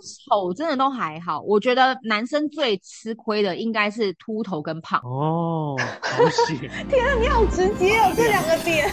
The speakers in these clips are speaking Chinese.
丑真的都还好，我觉得男生最吃亏的应该是秃头跟胖。哦，好险！天啊，你好直接哦，这两个点。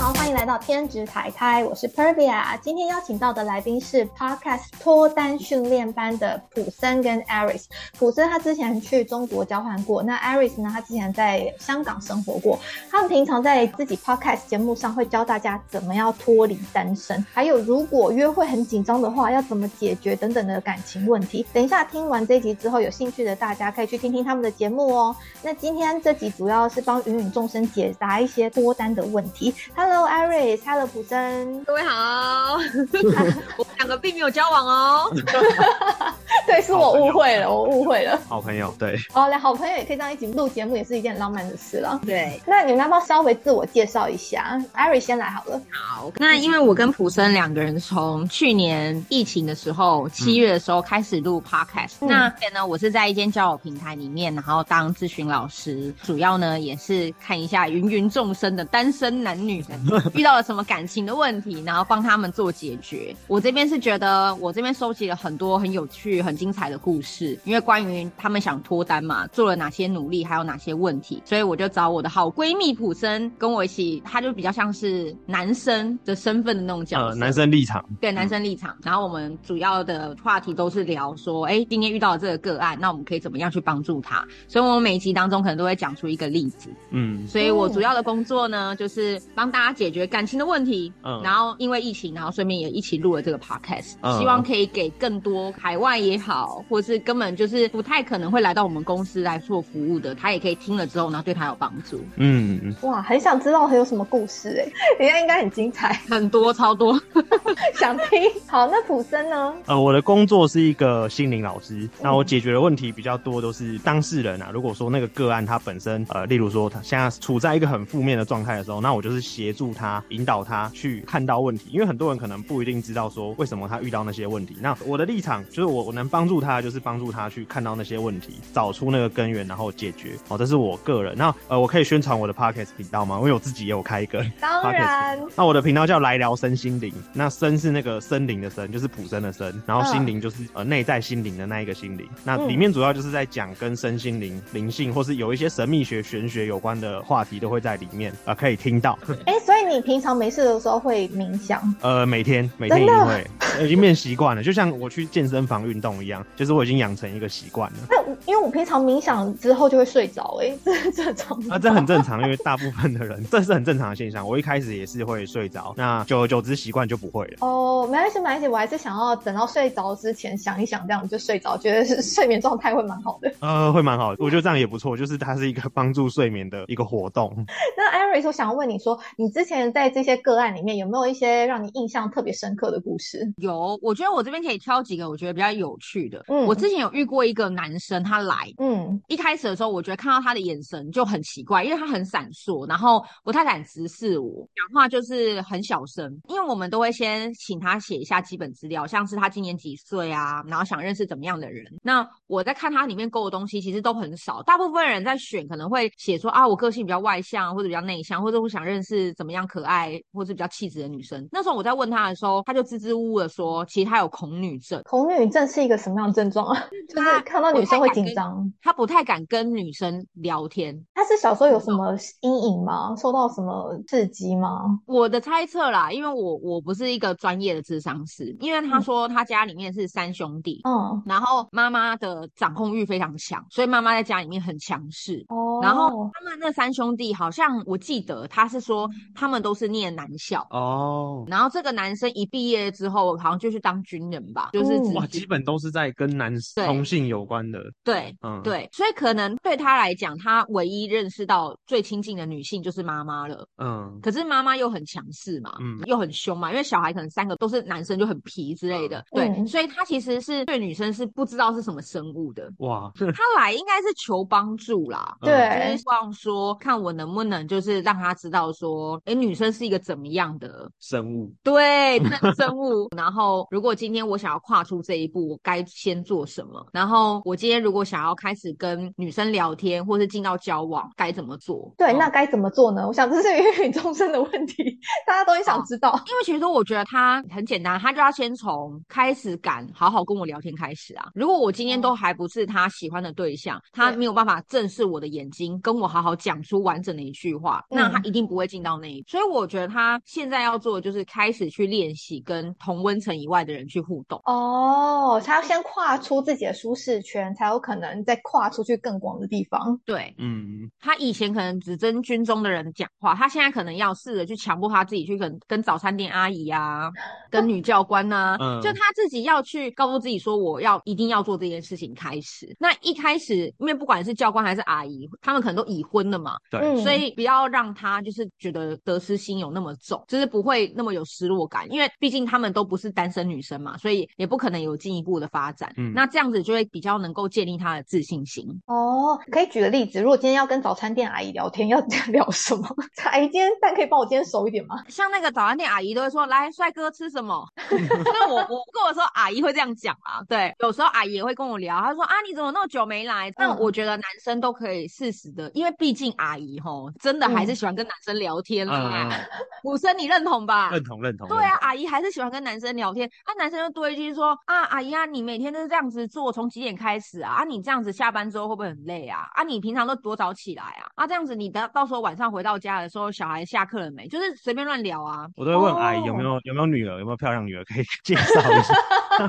好，欢迎来到天职台台，我是 Pervia。今天邀请到的来宾是 Podcast 脱单训练班的普森跟 Aris。普森他之前去中国交换过，那 Aris 呢，他之前在香港生活过。他们平常在自己 Podcast 节目上会教大家怎么样脱离单身，还有如果约会很紧张的话，要怎么解决等等的感情问题。等一下听完这集之后，有兴趣的大家可以去听听他们的节目哦。那今天这集主要是帮芸芸众生解答一些脱单的问题。他 Hello Iris，Hello 普森，各位好，我们两个并没有交往哦。对，是我误会了，我误会了。好朋友，对。哦，来，好朋友也可以这样一起录节目，也是一件很浪漫的事了。对，那你们要不要稍微自我介绍一下？Iris 先来好了。好，那因为我跟普森两个人从去年疫情的时候，七月的时候开始录 Podcast。那边呢，我是在一间交友平台里面，然后当咨询老师，主要呢也是看一下芸芸众生的单身男女 遇到了什么感情的问题，然后帮他们做解决。我这边是觉得，我这边收集了很多很有趣、很精彩的故事，因为关于他们想脱单嘛，做了哪些努力，还有哪些问题，所以我就找我的好闺蜜普森跟我一起，她就比较像是男生的身份的那种角色，呃，男生立场，对男生立场。然后我们主要的话题都是聊说，哎，今天遇到了这个个案，那我们可以怎么样去帮助他？所以我们每一集当中可能都会讲出一个例子。嗯，所以我主要的工作呢，就是帮大家解决感情的问题。嗯然后因为疫情，然后顺便也一起录了这个 podcast，、嗯希望可以给更多海外也好，或是根本就是不太可能会来到我们公司来做服务的，他也可以听了之后，然后对他有帮助。嗯嗯，哇，很想知道还有什么故事哎，人家应该很精彩，很多超多，想听。好，那普森呢？呃，我的工作是一个心灵老师，那我解决的问题比较多都是当事人啊。如果说那个个案他本身，呃，例如说他现在处在一个很负面的状态的时候，那我就是协助他，引导他去看到问题，因为很多人可能不一定知道说为什么他遇到那些问题。那我的立场就是我我能帮助他，就是帮助他去看到那些问题，找出那个根源，然后解决。哦，这是我个人。那呃，我可以宣传我的 podcast 频道吗？因为我自己也有开一个。当然，那我的频道叫来聊身心灵，那身是那个森林的森，就是普生的生，然后心灵就是、呃内在心灵的那一个心灵。那里面主要就是在讲跟身心灵、灵性，或是有一些神秘学、玄学有关的话题，都会在里面啊、呃可以听到。哎、所以你平常没事的时候会冥想？呃，每天每天一定会，呃已经变习惯了，就像我去健身房运动一样，就是我已经养成一个习惯了。那我因为我平常冥想之后就会睡着，哎，这是正常啊，这很正常，因为大部分的人这是很正常的现象。我一开始也是会睡着，那久而久之习惯就不会了。哦，没关系，没关系，我还是想要等到睡着之前想一想，这样就睡着，觉得是睡眠状态会蛮好的。呃，会蛮好的，我觉得这样也不错，就是它是一个帮助睡眠的一个活动。那 Iris，我想要问你说，你之前在这些个案里面有没有一些让你印象特别深刻的故事？有，我觉得我这边可以挑几个我觉得比较有趣的。嗯我之前有遇过一个男生，他来，嗯一开始的时候，我觉得看到他的眼神就很奇怪，因为他很闪烁，然后不太敢直视我，讲话就是很小声。因为我们都会先请他写一下基本资料，像是他今年几岁啊，然后想认识怎么样的人。那我在看他里面勾的东西，其实都很少。大部分人在选可能会写说啊，我个性比较外向，或者比较内向，或者我想认识怎么样可爱或是比较气质的女生。那时候我在问她的时候，她就支支吾吾的说，其实她有恐女症。恐女症是一个什么样的症状啊？就是看到女生会紧张。她不太敢跟女生聊天，她是小时候有什么阴影吗？受到什么刺激吗？我的猜测啦，因为我我不是一个专业的智商师，因为她说她家里面是三兄弟，嗯，然后妈妈的掌控欲非常强，所以妈妈在家里面很强势。哦，然后他们那三兄弟好像我记得他是说他们都是念男校，哦，然后这个男生一毕业之后好像就去当军人吧，就是嗯哇，基本都是在跟男对同性有关的。对。嗯，，对，所以可能对他来讲，他唯一认识到最亲近的女性就是妈妈了。嗯，可是妈妈又很强势嘛，嗯又很凶嘛，因为小孩可能三个都是男生，就很皮之类的，对，嗯所以他其实是对女生是不知道是什么生物的。哇，他来应该是求帮助啦，嗯就是希望说看我能不能就是让他知道说，哎，女生是一个怎么样的生物，对生物，然然后如果今天我想要跨出这一步，我该先做什么？然后我今天如果想要开始跟女生聊天，或是进到交往，该怎么做？对，哦那该怎么做呢？我想这是芸芸众生的问题，大家都很想知道。因为其实我觉得他很简单，他就要先从开始敢好好跟我聊天开始啊。如果我今天都还不是他喜欢的对象，他没有办法正视我的眼睛，跟我好好讲出完整的一句话，那他嗯一定不会进到那一步。所以我觉得他现在要做的就是开始去练习跟同温层以外的人去互动。哦，他要先跨出自己的舒适圈，才有可能再跨出去更广的地方。对嗯，他以前可能只跟军中的人讲话，他现在可能要试着去强迫他自己去跟跟早餐店阿姨啊，跟女教官呐、嗯就他自己要去告诉自己说，我要一定要做这件事情开始。那一开始，因为不管是教官还是阿姨，他们可能都已婚了嘛，对，嗯所以不要让他就是觉得得失心有那么重，就是不会那么有失落感，因为毕竟他们都不是单身女生嘛，所以也不可能有进一步的发展。嗯那这样子就会比较能够建立他的自信心。哦，可以举个例子，如果今天要跟早餐店阿姨聊天，要 聊什么？阿姨，今天蛋可以帮我煎熟一点吗？像那个早餐店阿姨都会说：“来，帅哥吃什么？” 那我我跟我说阿姨会这样讲啊，对，有时候阿姨也会跟我聊，她说：“啊，你怎么那么久没来？”那嗯我觉得男生都可以适时的，因为毕竟阿姨吼真的还是嗯喜欢跟男生聊天嗯啦。嗯，武生你认同吧？认同认同。对啊，阿姨还是喜欢跟男生聊天，啊，男生就多一句说啊，阿姨啊，你每天都是这样子做，从几点开始啊？啊，你这样子下班之后会不会很累啊？啊，你平常都多早起来啊？啊，这样子你到到时候晚上回到家的时候，小孩下课了没？就是随便乱聊啊。我都会问阿姨有没有有没有女儿，有没有漂亮女儿可以 介绍一下，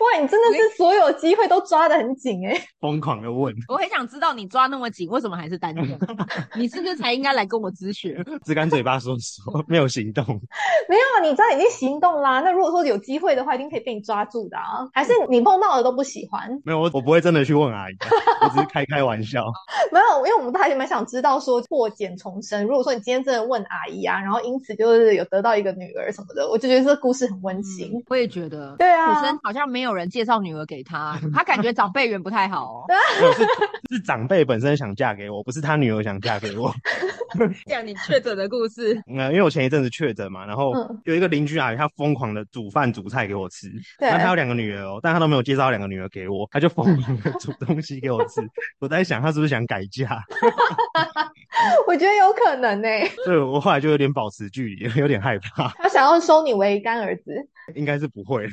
哇，你真的是所有机会都抓得很紧哎、疯狂的问，我很想知道你抓那么紧，为什么还是单身？你是不是才应该来跟我咨询？只敢嘴巴说说，没有行动。没有，啊，你这样已经行动啦。那如果说有机会的话，一定可以被你抓住的啊。还是你碰到的都不喜欢？没有，我我不会真的去问阿姨啊，我只是开开玩笑。没有，因为我们都还蛮想知道说破茧重生。如果说你今天真的问阿姨啊，然后因此就是有得到一个女儿什么的，我就觉得这个故事很温馨。我也觉得，对啊女生好像没有人介绍女儿给他，他感觉长辈缘不太好哦。是是长辈本身想嫁给我，不是他女儿想嫁给我。讲你确诊的故事，嗯，因为我前一阵子确诊嘛，然后嗯有一个邻居阿姨，她疯狂的煮饭煮菜给我吃。对那她有两个女儿哦，但她都没有介绍两个女儿给我，她就疯狂的 煮东西给我吃。我在想，她是不是想改嫁？我觉得有可能呢、所以我后来就有点保持距离，有点害怕。他想要收你为干儿子。应该是不会。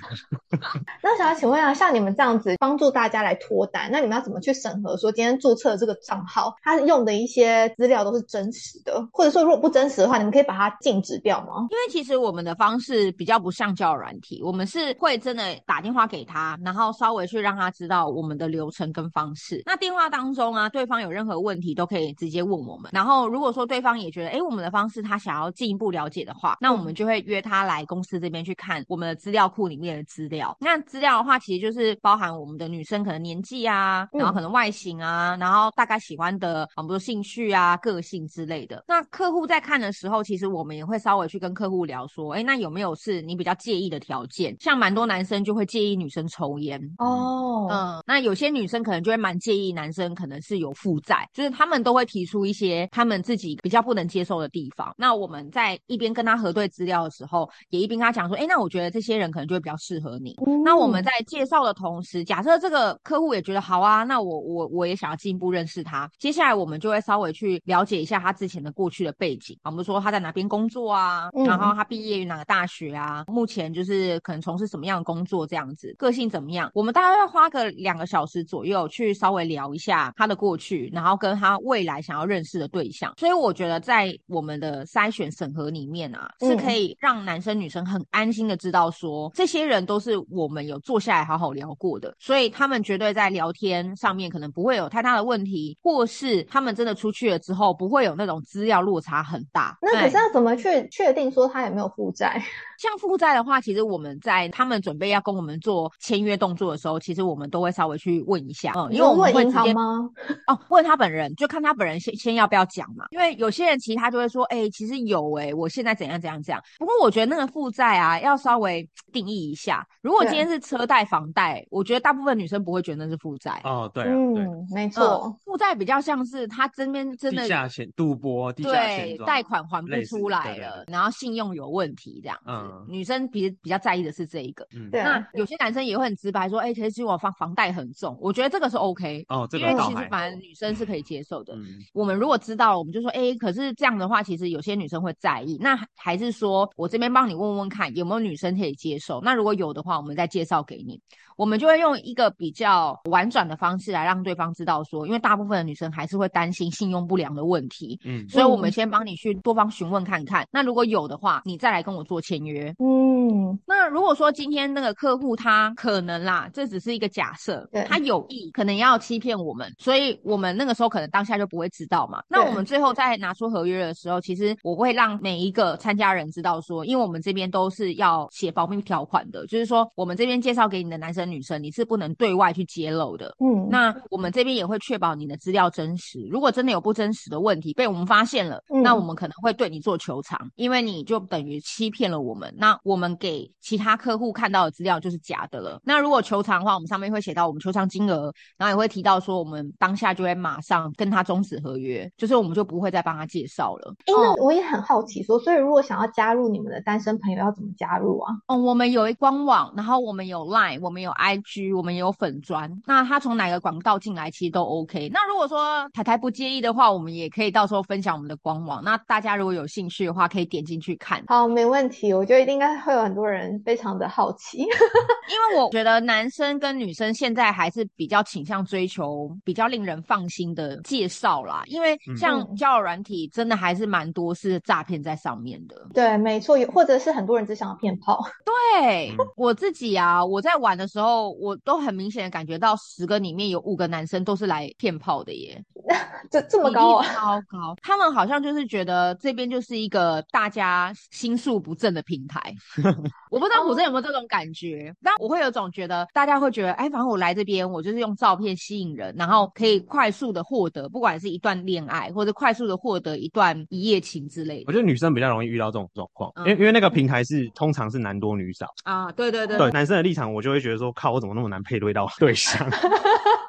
那想要请问啊，像你们这样子帮助大家来脱单，那你们要怎么去审核说今天注册这个账号，他用的一些资料都是真实的，或者说如果不真实的话，你们可以把它禁止掉吗？因为其实我们的方式比较不像交友软体，我们是会真的打电话给他，然后稍微去让他知道我们的流程跟方式。那电话当中啊，对方有任何问题都可以直接问我们。然后如果说对方也觉得，哎，我们的方式他想要进一步了解的话，那我们就会约他来公司这边去看我们的资料库里面的资料。那资料的话，其实就是包含我们的女生可能年纪啊，然后可能外形啊，然后大概喜欢的，啊，比如说兴趣啊、个性之类的。那客户在看的时候，其实我们也会稍微去跟客户聊说，哎，那有没有是你比较介意的条件？像蛮多男生就会介意女生抽烟。哦，嗯，那有些女生可能就会蛮介意男生可能是有负债，就是他们都会提出一些他们自己比较不能接受的地方。那我们在一边跟他核对资料的时候，也一边跟他讲说，哎，那我觉得这些人可能就会比较适合你。嗯那我们在介绍的同时，假设这个客户也觉得好啊，那我我我也想要进一步认识他。接下来我们就会稍微去了解一下他之前的过去的背景，啊，比如说他在哪边工作啊，嗯然后他毕业于哪个大学啊，目前就是可能从事什么样的工作这样子，个性怎么样，我们大概要花个两个小时左右去稍微聊一下他的过去，然后跟他未来想要认识的对象。所以我觉得在我们的筛选审核里面啊，是可以让男生女生很安心的知道说，这些人都是我们有坐下来好好聊过的，所以他们绝对在聊天上面可能不会有太大的问题，或是他们真的出去了之后，不会有那种资料落差很大。那可是要怎么去确定说他有没有负债？像负债的话，其实我们在他们准备要跟我们做签约动作的时候，其实我们都会稍微去问一下，嗯，因为我们会直接行吗？哦，问他本人，就看他本人先先要不要讲嘛。因为有些人其实他就会说，哎、其实有哎、我现在怎样怎样怎样。不过我觉得那个负债啊，要稍微定义一下。如果今天是车贷、房贷，我觉得大部分女生不会觉得那是负债。哦，对，嗯，没错，负债比较像是他这边真的地下钱、赌博、地下钱贷款还不出来了，然后信用有问题这样子。女生比比较在意的是这一个。那有些男生也会很直白说：“哎，其实我房房贷很重。”我觉得这个是 OK 哦，因为其实反正女生是可以接受的。我们如果知道，我们就说：“哎，可是这样的话，其实有些女生会在意。”那还是说我这边帮你问问看有没有女生可以接受？那如果有的话，我们再介绍给你。我们就会用一个比较婉转的方式来让对方知道说，因为大部分的女生还是会担心信用不良的问题，嗯，所以我们先帮你去多方询问看看。那如果有的话，你再来跟我做签约，嗯。那如果说今天那个客户他可能啦，这只是一个假设，他有意可能要欺骗我们，所以我们那个时候可能当下就不会知道嘛。那我们最后再拿出合约的时候，其实我会让每一个参加人知道说，因为我们这边都是要写保密条款的，就是说我们这边介绍给你的男生。女生，你是不能对外去揭露的。嗯，那我们这边也会确保你的资料真实。如果真的有不真实的问题被我们发现了，那我们可能会对你做求偿，因为你就等于欺骗了我们。那我们给其他客户看到的资料就是假的了。那如果求偿的话，我们上面会写到我们求偿金额，然后也会提到说我们当下就会马上跟他终止合约，就是我们就不会再帮他介绍了。因为我也很好奇说，所以如果想要加入你们的单身朋友要怎么加入啊？哦，我们有一官网，然后我们有 Line，我们有。I G 我们也有粉砖，那他从哪个广告进来其实都 O K。那如果说台台不介意的话，我们也可以到时候分享我们的官网。那大家如果有兴趣的话，可以点进去看。好，没问题。我觉得应该会有很多人非常的好奇，因为我觉得男生跟女生现在还是比较倾向追求比较令人放心的介绍啦。因为像交友软体，真的还是蛮多是诈骗在上面的。对，没错，或者是很多人只想要骗炮。对我自己啊，我在玩的时候。我都很明显的感觉到，十个里面有五个男生都是来骗炮的耶，这这么高啊，高高。他们好像就是觉得这边就是一个大家心术不正的平台。我不知道虎生有没有这种感觉，但我会有种觉得，大家会觉得，哎，反正我来这边，我就是用照片吸引人，然后可以快速的获得，不管是一段恋爱，或者快速的获得一段一夜情之类的。我觉得女生比较容易遇到这种状况，因为因为那个平台是通常是男多女少啊，对对对，对男生的立场，我就会觉得说，靠，我怎么那么难配对到对象？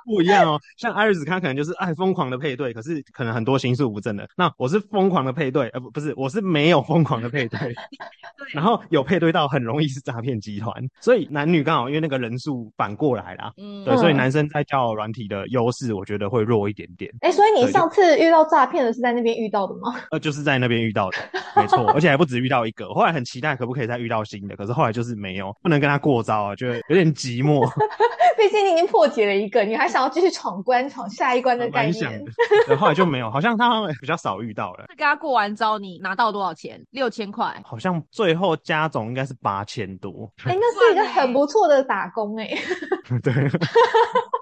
不一样哦，像艾瑞斯他可能就是爱疯狂的配对，可是可能很多心术不正的。那我是疯狂的配对，呃不不是，我是没有疯狂的配对，然后有配对到很容易是诈骗集团，所以男女刚好因为那个人数反过来啦，嗯，对，所以男生在交友软体的优势，我觉得会弱一点点。哎，所以你上次遇到诈骗的是在那边遇到的吗？呃，就是在那边遇到的，没错，而且还不止遇到一个。后来很期待可不可以再遇到新的，可是后来就是没有，不能跟他过招啊，就有点寂寞。毕竟你已经破解了一个，你还想要继续闯关，闯下一关的概念。后来就没有，好像他比较少遇到了。跟他过完招，你拿到多少钱？六千块。好像最后加总应该是八千多。哎，那是一个很不错的打工哎。对。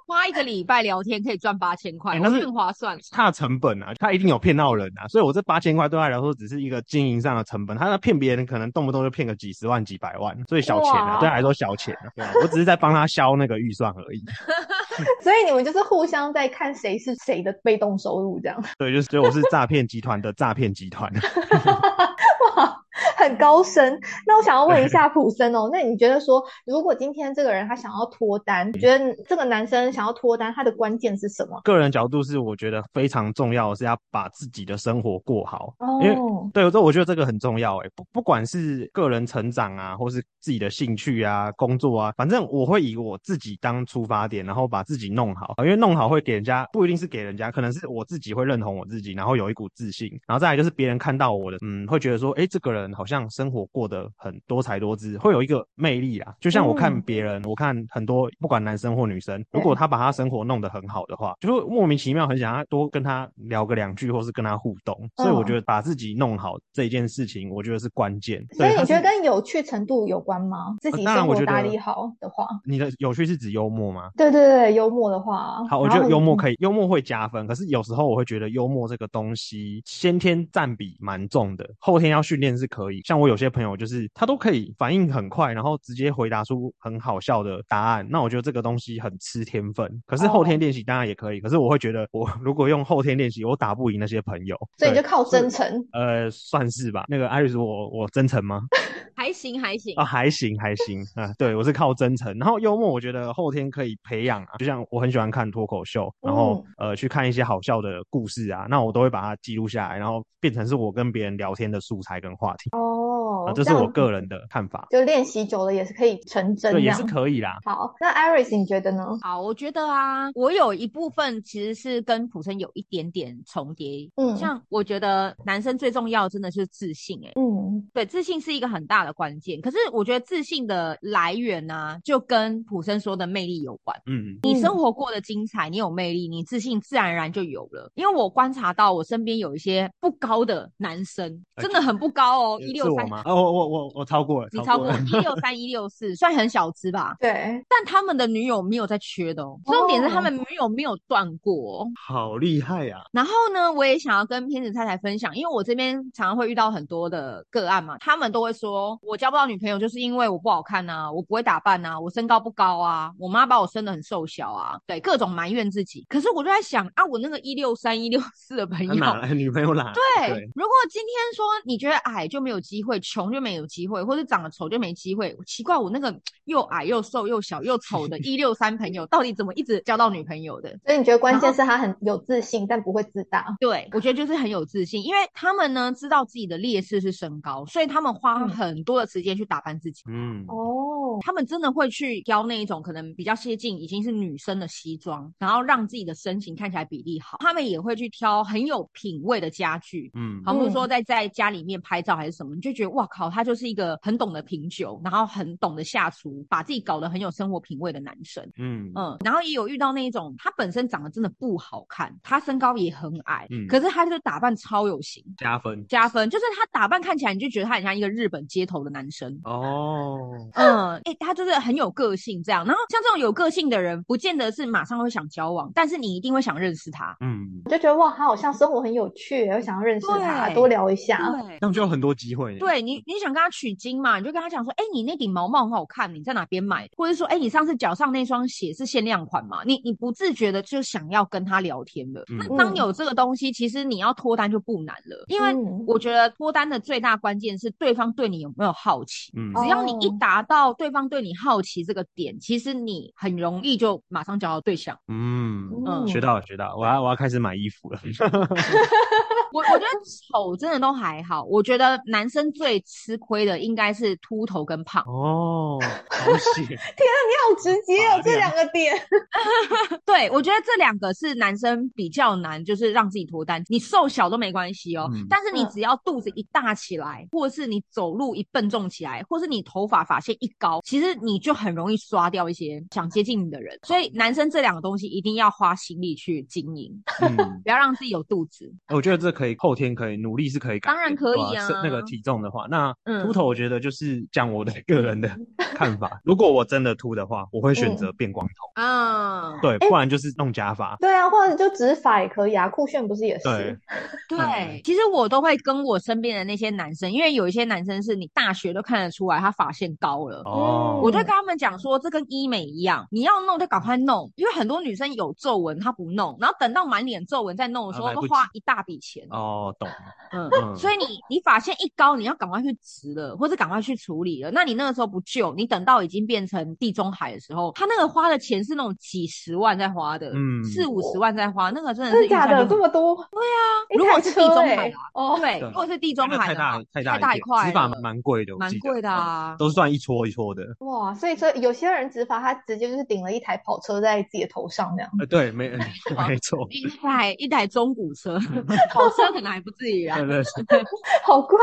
花一个礼拜聊天可以赚八千块，那是更划算。他的成本啊，他一定有骗到人啊，所以我这八千块对他来说只是一个经营上的成本。他那骗别人可能动不动就骗个几十万、几百万，所以小钱啊，对他来说小钱啊。对啊，我只是在帮他消那个预算而已。所以你们就是互相在看谁是谁的被动收入这样。对，就是所以我是诈骗集团的诈骗集团。哇！很高深，那我想要问一下普森哦，那你觉得说，如果今天这个人他想要脱单，你觉得这个男生想要脱单，他的关键是什么？个人角度是，我觉得非常重要是要把自己的生活过好，因为对，这我觉得这个很重要哎，不不管是个人成长啊，或是自己的兴趣啊、工作啊，反正我会以我自己当出发点，然后把自己弄好，因为弄好会给人家不一定是给人家，可能是我自己会认同我自己，然后有一股自信，然后再来就是别人看到我的，嗯，会觉得说，哎，这个人好像。生活过得很多才多姿，会有一个魅力啊。就像我看别人，我看很多不管男生或女生，如果他把他生活弄得很好的话，就会莫名其妙很想要多跟他聊个两句，或是跟他互动。所以我觉得把自己弄好这一件事情，我觉得是关键。所以你觉得跟有趣程度有关吗？自己生活打理好的话，你的有趣是指幽默吗？对对对，幽默的话，好，我觉得幽默可以，幽默会加分。可是有时候我会觉得幽默这个东西先天占比蛮重的，后天要训练是可。可以。像我有些朋友就是他都可以反应很快，然后直接回答出很好笑的答案。那我觉得这个东西很吃天分。可是后天练习当然也可以，可是我会觉得我如果用后天练习，我打不赢那些朋友。所以你就靠真诚。呃，算是吧。那个艾瑞斯，我我真诚吗？还行还行啊，还行还行啊，对我是靠真诚，然后幽默，我觉得后天可以培养啊。就像我很喜欢看脱口秀，然后、呃去看一些好笑的故事啊，那我都会把它记录下来，然后变成是我跟别人聊天的素材跟话题 Oh. 哦啊，这是我个人的看法。就练习久了也是可以成真，对，也是可以啦。好，那 Iris 你觉得呢？好，我觉得啊，我有一部分其实是跟普生有一点点重叠。嗯像我觉得男生最重要真的是自信、欸，嗯对，自信是一个很大的关键。可是我觉得自信的来源呢、就跟普生说的魅力有关。嗯你生活过得精彩，你有魅力，你自信自然而然就有了。因为我观察到我身边有一些不高的男生，真的很不高哦，一是六三，我吗？啊，我我我我超过了，你超过一六三、一六四，算很小资吧。对，但他们的女友没有在缺的哦，重点是他们女友没有断过哦。好厉害呀！然后呢，我也想要跟偏子太太分享，因为我这边常常会遇到很多的个案嘛，他们都会说，我交不到女朋友就是因为我不好看呐、我不会打扮呐、我身高不高啊，我妈把我生的很瘦小啊，对，各种埋怨自己。可是我就在想啊，我那个一六三、一六四的朋友，他哪来女朋友哪？对，如果今天说你觉得矮就没有机会，穷就没有机会，或者长得丑就没机会，奇怪，我那个又矮又瘦又小又丑的 一六三朋友，到底怎么一直交到女朋友的？所以你觉得关键是他很有自信，但不会自大。对，我觉得就是很有自信，因为他们呢知道自己的劣势是身高，所以他们花嗯很多的时间去打扮自己。嗯，哦，他们真的会去挑那一种可能比较接近已经是女生的西装，然后让自己的身形看起来比例好。他们也会去挑很有品味的家具，嗯好，比如说嗯在在家里面拍照还是什么，你就觉得哇靠，他就是一个很懂得品酒，然后很懂得下厨，把自己搞得很有生活品味的男生。嗯嗯，然后也有遇到那一种，他本身长得真的不好看，他身高也很矮，嗯可是他就打扮超有型，加分加分，就是他打扮看起来你就觉得他很像一个日本街头的男生。哦。嗯，哎、他就是很有个性这样。然后像这种有个性的人，不见得是马上会想交往，但是你一定会想认识他。嗯，我就觉得哇，他好像生活很有趣，我想要认识他，多聊一下。对这。样就有很多机会呢。对你，你想跟他取经嘛？你就跟他讲说，哎、你那顶毛毛很好看，你在哪边买的？或者说，哎、你上次脚上那双鞋是限量款嘛？你你不自觉的就想要跟他聊天了。嗯那当有这个东西，其实你要脱单就不难了，因为嗯我觉得脱单的最大关键是对方对你有没有好奇。嗯只要你一哦达到对方对你好奇这个点，其实你很容易就马上找到对象。嗯，嗯学到了学到了，我要我要开始买衣服了。我我觉得丑真的都还好，我觉得男生最吃亏的应该是秃头跟胖。哦，好险！你好直接哦，这两个点。对，我觉得这两个是男生比较难，就是让自己脱单。你瘦小都没关系哦，嗯但是你嗯只要肚子一大起来，或者是你走路一笨重起来，或是你头发发线一高，其实你就很容易刷掉一些想接近你的人。所以男生这两个东西一定要花心力去经营，嗯，不要让自己有肚子。我觉得这可以后天可以努力是可以改，当然可以啊。是那个体重的话，那嗯。秃头我觉得就是讲我的个人的看法。如果我真的秃的话，我会选择变光头，啊，对，不然就是弄假发。对啊，或者就直发也可以啊，酷炫不是也是？对，对，其实我都会跟我身边的那些男生，因为有一些男生是你大学都看得出来他发线高了。哦，我就跟他们讲说，这跟医美一样，你要弄就赶快弄，因为很多女生有皱纹她不弄，然后等到满脸皱纹再弄的时候，都花一大笔钱。哦，懂，嗯，嗯所以你你发现一高，你要赶快去植了，或者赶快去处理了。那你那个时候不救，你等到已经变成地中海的时候，他那个花的钱是那种几十万在花的，嗯四五十万在花，那个真的是真的假的这么多？对啊，一台如果是地中海啊哦，对，对如果是地中海太大太大一片大一块直发蛮贵的，蛮贵的啊嗯都是算一撮一撮的。哇，所以说有些人直发，他直接就是顶了一台跑车在自己的头上那样。呃，对，没 没错，一台一台中古车，跑车可能还不至于啊 好贵。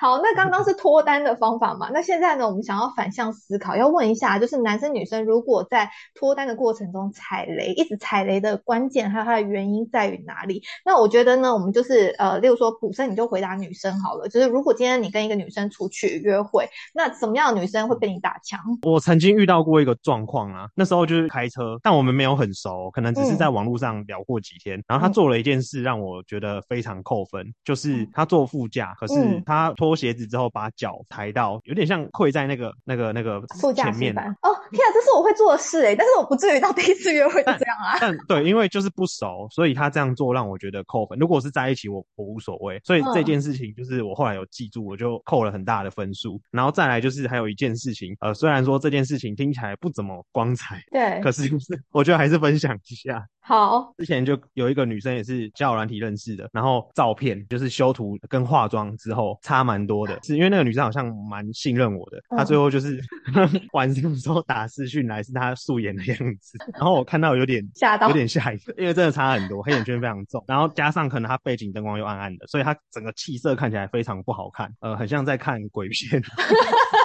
好，那刚刚是脱单的方法嘛？那现在呢，我们想要反向思考，要问一下，就是男生女生如果在脱单的过程中踩雷，一直踩雷的关键还有它的原因在于哪里？那我觉得呢，我们就是呃，例如说普生，你就回答女生好了。就是如果今天你跟一个女生出去约会，那什么样的女生会被你打枪？我曾经遇到过一个状况啊，那时候就是开车，但我们没有很熟，可能只是嗯在网络上聊过几天，然后他做了一件事让我觉得非常常扣分，就是他坐副驾，可是嗯他脱鞋子之后把脚抬到有点像跪在那个那个那个副驾前面。哦，天啊，这是我会做的事哎，但是我不至于到第一次约会就这样啊。但 对，因为就是不熟，所以他这样做让我觉得扣分。如果是在一起，我我无所谓。所以这嗯件事情就是我后来有记住，我就扣了很大的分数。然后再来就是还有一件事情，呃，虽然说这件事情听起来不怎么光彩，对可，是 我觉得还是分享一下。好，之前就有一个女生也是交友软体认识的，然后照片就是修图跟化妆之后差蛮多的，是因为那个女生好像蛮信任我的，她嗯最后就是 晚上的时候打视讯来是她素颜的样子，然后我看到有点吓到有点吓一跳，因为真的差很多，黑眼圈非常重，然后加上可能她背景灯光又暗暗的，所以她整个气色看起来非常不好看，呃，很像在看鬼片。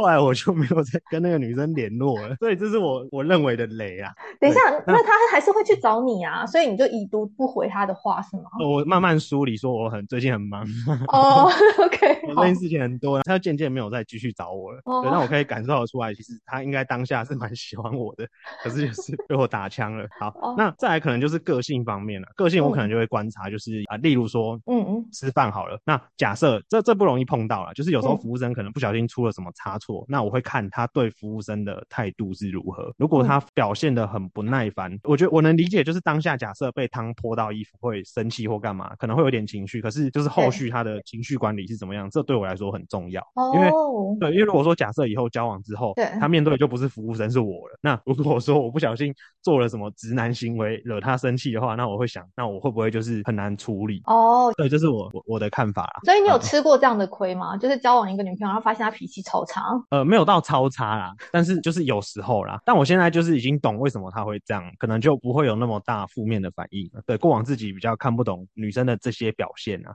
后来我就没有再跟那个女生联络了，所以这是我我认为的雷啊。等一下，那那他还是会去找你啊，所以你就已读不回他的话是吗？我慢慢梳理，说我很最近很忙，哦，OK，我最，近事情很多，他就渐渐没有再继续找我了。哦对，但我可以感受得出来，其实他应该当下是蛮喜欢我的，可是就是被我打枪了。好，哦那再来可能就是个性方面了，个性我可能就会观察，就是啊、例如说。嗯嗯，吃饭好了，那假设这这不容易碰到了，就是有时候嗯服务生可能不小心出了什么差错，那我会看他对服务生的态度是如何。如嗯果他表现得很不耐烦，我觉得我能理解，就是当下假设被汤泼到衣服会生气或干嘛，可能会有点情绪，可是就是后续他的情绪管理是怎么样，这对我来说很重要。哦因为哦，对，因为如果说假设以后交往之后，对他面对的就不是服务生是我了，那如果说我不小心做了什么直男行为惹他生气的话，那我会想，那我会不会就是很难处理？哦，对，这是我我我的看法啦。所以你有嗯吃过这样的亏吗？就是交往一个女朋友，然后发现她脾气超差，呃，没有到超差啦，但是就是有时候啦。但我现在就是已经懂为什么他会这样，可能就不会有那么大负面的反应。对，过往自己比较看不懂女生的这些表现啊。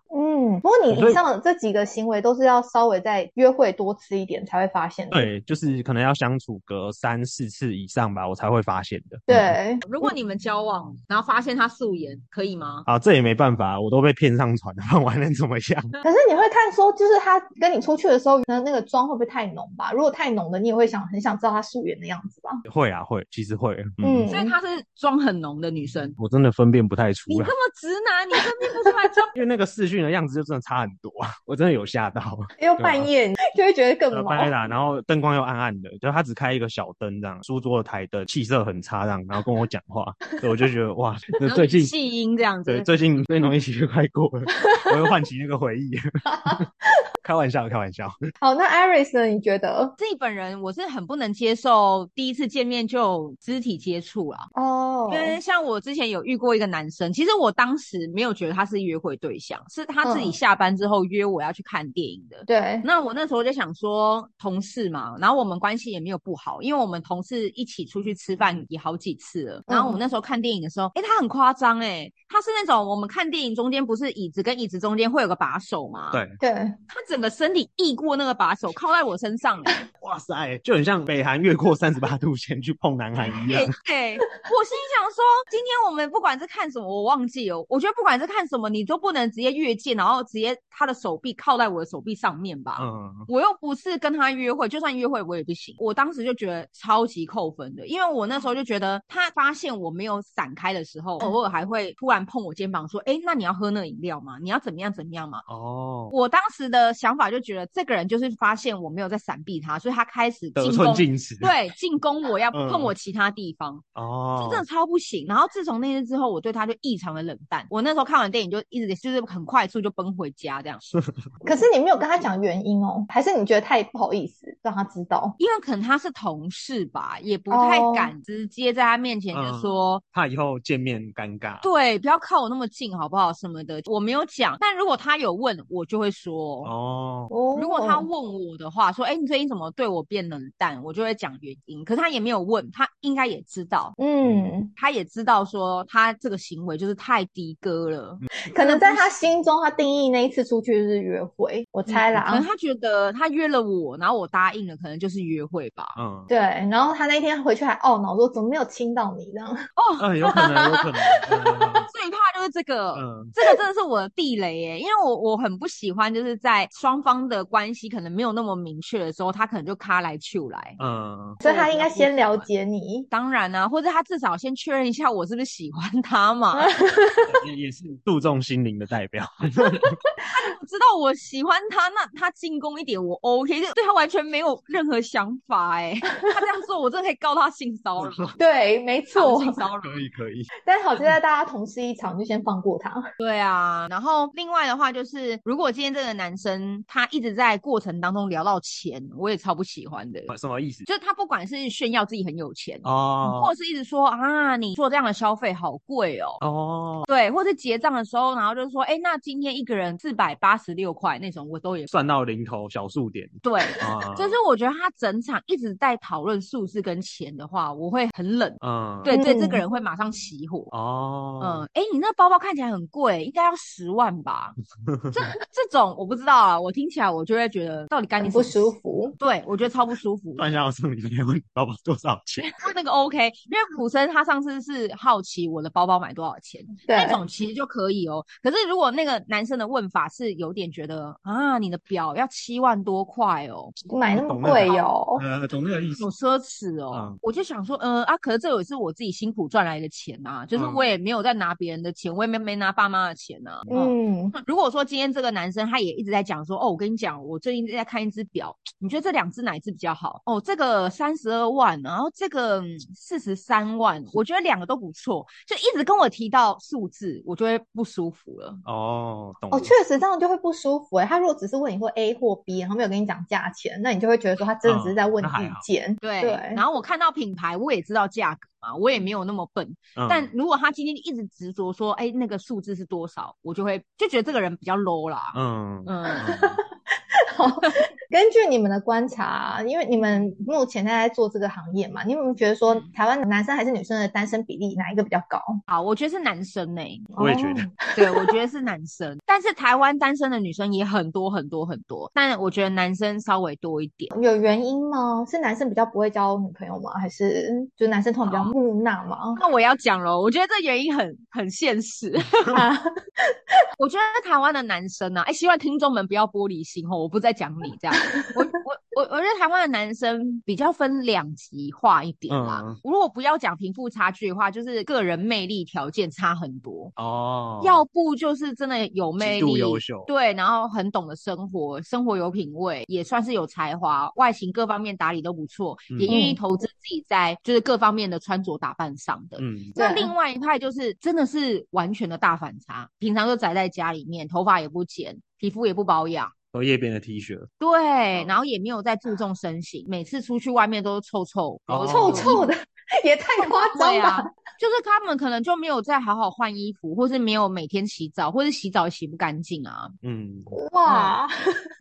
不过你所以以上的这几个行为都是要稍微再约会多次一点才会发现的。对，就是可能要相处个三四次以上吧，我才会发现的。嗯对，如果你们交往，然后发现他素颜，可以吗？啊，这也没办法，我都被骗上船了，我还能怎么样？可是你会看说，就是他跟你出去的时候，那那个妆会不会太浓吧？如果太浓的，你也会想很想知道他素颜的样子吧？会啊，会，其实会。嗯，嗯所以她是妆很浓的女生。我真的分辨不太出来你这，么直男，你分辨不出来妆 因为那个视讯的样子就真的差很多啊，我真的有吓到。因为半夜你就会觉得更毛。呃半夜打，然后灯光又暗暗的，就他只开一个小灯这样，书桌的台灯气色很差这样，然后跟我讲话，所以我就觉得哇，这最近气音这样子对。最近最农一起就快过了，我又唤起那个回忆，开玩笑开玩笑，好，那 Iris 呢？你觉得？自己本人我是很不能接受第一次见面就肢体接触啦，哦因为像我之前有遇过一个男生，其实我当时没有觉得他是约会对象，是他自己嗯下班之后约我要去看电影的。对，那我那时候就想说，同事嘛，然后我们关系也没有不好，因为我们同事一起出去吃饭也好几次了。然后我们那时候看电影的时候，诶，他很夸张哎，他是那种我们看电影中间不是椅子跟椅子中间会有个把手吗？，对，对，他整个身体溢过那个把手，靠在我身上诶。哇塞，就很像北韩越过三十八度线去碰南韩一样，对，我心想说，今天我们不管是看什么，我忘记了。我觉得不管是看什么，你都不能直接越界，然后直接他的手臂靠在我的手臂上面吧。嗯，我又不是跟他约会，就算约会我也不行。我当时就觉得超级扣分的，因为我那时候就觉得他发现我没有散开的时候，偶尔还会突然碰我肩膀说：“哎，那你要喝那饮料吗？你要怎么样怎么样吗？”哦，我当时的想法就觉得这个人就是发现我没有在闪避他，所以他开始得寸进攻，对，进攻我要嗯碰我其他地方。哦这，真的超不行。然后自从那次之后，我对他就异常的冷淡。我那时候看完电影就一直就是很快速就奔回家这样，可是你没有跟他讲原因哦，还是你觉得太不好意思让他知道？因为可能他是同事吧，也不太哦敢直接在他面前就嗯说。怕以后见面尴尬，对，不要靠我那么近，好不好？什么的，我没有讲。但如果他有问，我就会说。哦，哦，如果他问我的话，说，哎、你最近怎么对我变冷淡？我就会讲原因。可是他也没有问，他应该也知道，嗯，他也知道说他这个行为就是太低哥了。可能在他心中，他定定义那一次出去是约会，我猜啦。可能他觉得他约了我，然后我答应了，可能就是约会吧。嗯，对，然后他那天回去还懊恼说怎么没有亲到你这样。哦，嗯，有可能，有可能。嗯最怕就是这个，嗯这个真的是我的地雷耶，因为我我很不喜欢，就是在双方的关系可能没有那么明确的时候，他可能就卡来去来。嗯，所以他应该先了解你。当然啊、或者他至少先确认一下我是不是喜欢他嘛。也也是注重心灵的代表。知道我喜欢他，那他进攻一点我 OK，就对他完全没有任何想法哎。他这样做，我真的可以告他性骚扰，对，没错。性骚扰。可以，可以。但好就在大家同事一场，就先放过他。对啊，然后另外的话就是，如果今天这个男生他一直在过程当中聊到钱，我也超不喜欢的。什么意思？就是他不管是炫耀自己很有钱，哦或者是一直说啊，你做这样的消费好贵哦，哦，对，或者结账的时候，然后就说，哎，那今天一个人四百八十六块那种，我都也算到零头小数点对。啊，就是我觉得他整场一直在讨论数字跟钱的话，我会很冷，嗯，对对，这嗯个人会马上起火。哦，嗯，哎，你那包包看起来很贵，应该要十万吧？这这种我不知道啊，我听起来我就会觉得到底干你不。舒服。对，我觉得超不舒服算一下我送你那天问你包包多少钱？那个 OK，因为普生他上次是好奇我的包包买多少钱，对那种其实就可以哦。可是如果那个男生的问法是有点觉得啊，你的表要七万多块哦，买那么贵哟、呃，懂那个意思有。奢侈哦，嗯我就想说，呃啊，可是这也是我自己辛苦赚来的钱啊，就是嗯我也没有在拿别人的钱，我也没没拿爸妈的钱啊。嗯，嗯，如果说今天这个男生他也一直在讲说，哦，我跟你讲，我最近在看一只表，你觉得这两只哪一只比较好？哦，这个三十二万，然后这个四十三万，我觉得两个都不错，就一直跟我提到数字，我就会不舒服了。哦，懂哦，确实这样就会不舒服哎、他如果只是问你或 A 或 B，然后没有跟你讲价钱，那你就会觉得说他真的只是在问意见。对，对。然后我看到品牌，我也知道价格嘛，我也没有那么笨。嗯但如果他今天一直执着说，哎，那个数字是多少，我就会就觉得这个人比较 low 啦。嗯嗯，好，根据你们的观察，因为你们目前在做这个行业嘛，你有没有觉得说嗯台湾男生还是女生的单身比例哪一个比较高？好，我觉得是男生呢、我也觉得哦对，我觉得是男生，但是台湾单身的女生也很多很多很多，但我觉得男生稍微多一点。有原因吗？是男生比较不会交女朋友吗？还是就男生通常比较木讷吗？那我也要讲喽，我觉得这原因很很现实。啊，我觉得台湾的男生啊，哎，希望听众们不要玻璃心哦，我不再讲你这样。我我我我觉得台湾的男生比较分两极化一点啦。嗯如果不要讲贫富差距的话，就是个人魅力条件差很多。哦，要不就是真的有魅力，优秀对，然后很懂得生活，生活有品味，也算是有才华，外形各方面打理都不错，嗯也愿意投资自己在就是各方面的穿着打扮上的。嗯对那另外一派就是真的是完全的大反差，平常就宅在家里面，头发也不剪，皮肤也不保养，荷叶边的 T 恤，对，然后也没有在注重身形，每次出去外面都是臭臭，哦。臭臭的 也太夸张了啊？，就是他们可能就没有再好好换衣服，或是没有每天洗澡，或是洗澡洗不干净啊。嗯哇，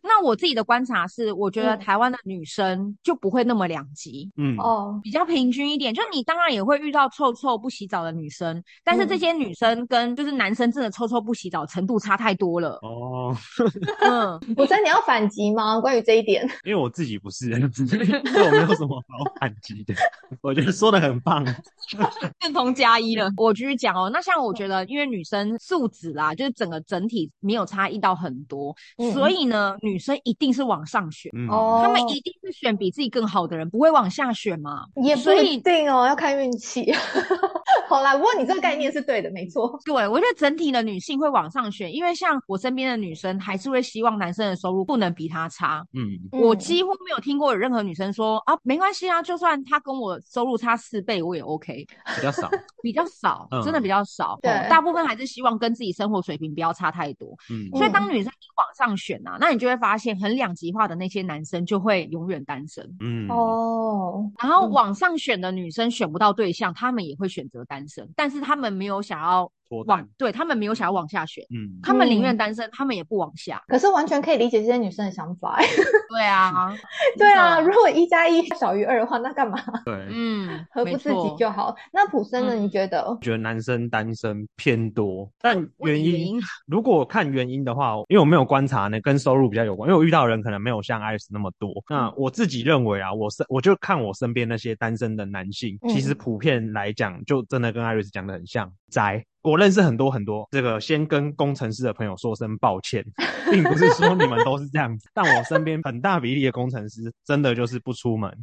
那我自己的观察是，我觉得嗯台湾的女生就不会那么两极。嗯哦，比较平均一点，就你当然也会遇到臭臭不洗澡的女生，但是这嗯些女生跟就是男生真的臭臭不洗澡程度差太多了。哦，嗯，我真你要反击吗？关于这一点，因为我自己不是，所以我没有什么好反击的。我觉得说的很棒，认同加一了。我继续讲哦，那像我觉得，因为女生素质啦，就是整个整体没有差异到很多，嗯所以呢，女生一定是往上选。嗯哦，他们一定是选比自己更好的人，不会往下选嘛？也不一定哦，要看运气。好啦，不过你这个概念是对的，没错。对，我觉得整体的女性会往上选，因为像我身边的女生，还是会希望男生的收入不能比她差。嗯我嗯几乎没有听过有任何女生说啊，没关系啊，就算他跟我收入差四倍，我也 OK。比较少，比较少，真的嗯比较少。对哦大部分还是希望跟自己生活水平不要差太多。嗯所以当女生一往上选啊，那你就会发现很两极化的那些男生就会永远单身，嗯哦，然后嗯往上选的女生选不到对象，他们也会选择单身，但是他们没有想要脱往单，对他们没有想要往下选，嗯，他们宁嗯愿单身，他们也不往下。可是完全可以理解这些女生的想法。对啊，对啊，如果一加一小于二的话，那干嘛？对，嗯，何不自己就好？那普生呢？嗯你觉得？觉得男生单身偏多，但原因如果看原因的话，因为我没有观察呢，跟收入比较有关。因为我遇到的人可能没有像艾斯那么多。那我自己认为啊，我是我就看我身边那些单身的男性，其实嗯普遍来讲，就真的跟艾瑞斯讲的很像宅。我认识很多很多，这个先跟工程师的朋友说声抱歉，并不是说你们都是这样子，但我身边很大比例的工程师真的就是不出门，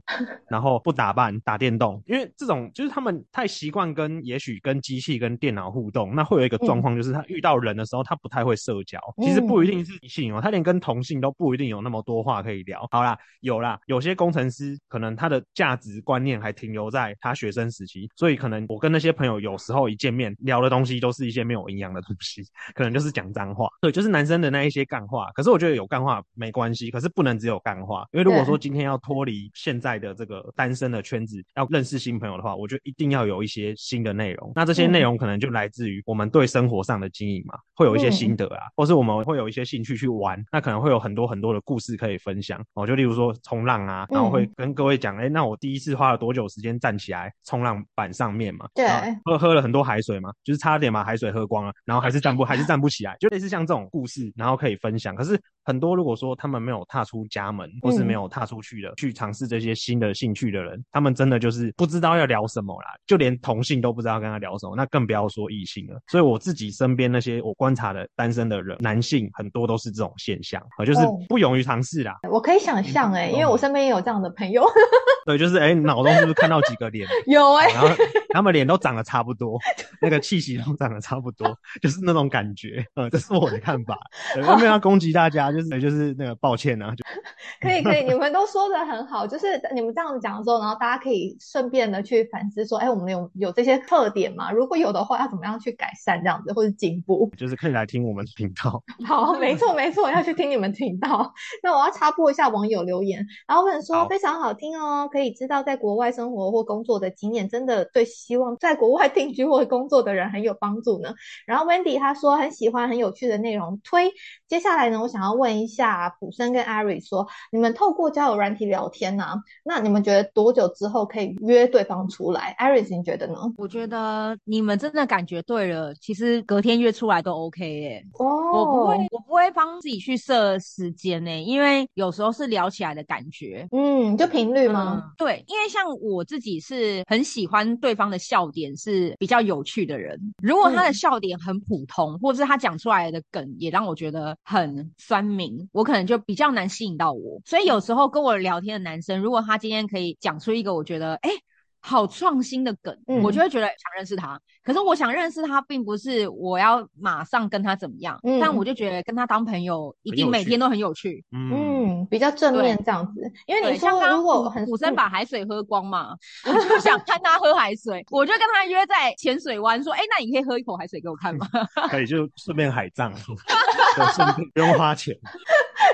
然后不打扮、打电动，因为这种就是他们太习惯跟也许跟机器、跟电脑互动，那会有一个状况，就是他遇到人的时候，他不太会社交。其实不一定是异性哦，他连跟同性都不一定有那么多话可以聊。好啦，有啦，有些工程师可能他的价值观念还停留在他学生时期，所以可能我跟那些朋友有时候一见面聊的东西都是一些没有营养的东西，可能就是讲脏话，对，就是男生的那一些干话。可是我觉得有干话没关系，可是不能只有干话，因为如果说今天要脱离现在的这个单身的圈子，要认识新朋友的话，我觉得一定要有一些新的内容。那这些内容可能就来自于我们对生活上的经营嘛，会有一些心得啊，或是我们会有一些兴趣去玩，那可能会有很多很多的故事可以分享。哦，就例如说冲浪啊，然后会跟各位讲，哎、那我第一次花了多久时间站起来冲浪板上面嘛？对喝喝了很多海水嘛，就是差点把海水喝光了，然后还是站不还是站不起来，就类似像这种故事，然后可以分享。可是很多如果说他们没有踏出家门，或是没有踏出去的，去尝试这些新的兴趣的人，他们真的就是不知道要聊什么啦，就连同性都不知道跟他聊什么，那更不要说异性了。所以我自己身边那些我观察的单身的人，男性很多都是这种现象，啊，就是哦不勇于尝试啦。我可以想象哎、因为我身边也有这样的朋友，对，就是哎，脑中是不是看到几个脸？有哎、然后他们脸都长得差不多，那个气息都长得差不多，就是那种感觉。呃，这是我的看法。对 我没有要攻击大家，就是就是那个抱歉啊，就 可以可以，你们都说的很好，就是你们这样子讲的时候，然后大家可以顺便的去反思说，哎，我们有有这些特点吗？如果有的话，要怎么样去改善这样子，或者进步？就是可以来听我们频道。好，没错没错，要去听你们频道。那我要插播一下网友留言，然后问说非常好听哦，可以知道在国外生活或工作的经验，真的对希望在国外定居或工作的人很有帮助呢。然后 Wendy 他说很喜欢很有趣的内容，推。接下来呢，我想要问一下普生跟 Ari 说，你们透过交友软体聊天呢、那你们觉得多久之后可以约对方出来？Aris 你觉得呢？我觉得你们真的感觉对了，其实隔天约出来都 OK 耶、哦，我不会，我不会帮自己去设时间呢、因为有时候是聊起来的感觉。嗯，就频率吗？嗯，对，因为像我自己是很喜欢对方的笑点是比较有趣的人，如果他的嗯笑点很普通，或者是他讲出来的梗也让我觉得很酸民，我可能就比较难吸引到我。所以有时候跟我聊天的男生，如果他今天可以讲出一个我觉得哎。诶好创新的梗，嗯我就会觉得想认识他。可是我想认识他，并不是我要马上跟他怎么样，嗯但我就觉得跟他当朋友，一定每天都很有趣。嗯，嗯，比较正面这样子，因为，你刚刚虎如果很嗯虎生把海水喝光嘛，我就想看他喝海水，我就跟他约在浅水湾说，哎、那你可以喝一口海水给我看吗？可以就顺便海葬，对，顺便不用花钱。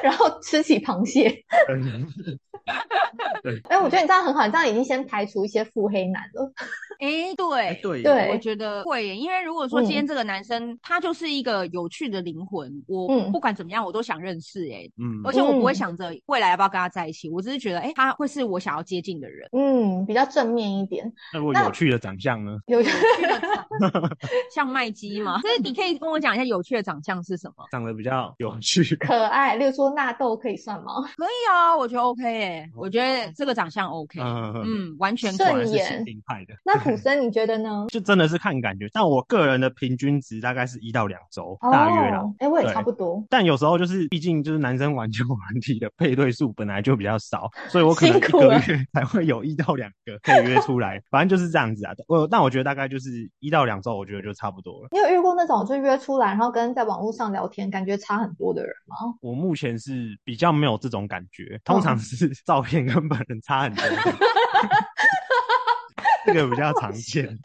然后吃起螃蟹，对哎，我觉得你这样很好，你这样已经先排除一些腹黑男了。哎、对。对对我觉得会耶，因为如果说今天嗯这个男生、他就是一个有趣的灵魂，我嗯不管怎么样我都想认识哎，嗯而且我不会嗯想着未来要不要跟他在一起，我只是觉得哎、他会是我想要接近的人。嗯，比较正面一点，那如果有趣的长相呢？有趣的长相 像麦基吗？就是你可以跟我讲一下有趣的长相是什么？长得比较有趣。可爱，例如说纳豆可以算吗？可以啊，我觉得 OK 诶，我觉得这个长相 OK，嗯嗯嗯，完全可以。顺眼派的，那普森你觉得呢？就真的是看感觉。但我个人的平均值大概是一到两周，大约啦。哦，哎，我也差不多。但有时候就是，毕竟就是男生玩交友软体的配对数本来就比较少，所以我可能一个月才会有一到两个可以约出来，反正就是这样子啊。我但我觉得大概就是一到两周，我觉得就差不多了。你有遇过那种就约出来，然后跟在网络上聊天，感觉差很多的人吗？我目前是比较没有这种感觉，通常嗯是 照片跟本人差很多，这个比较常见。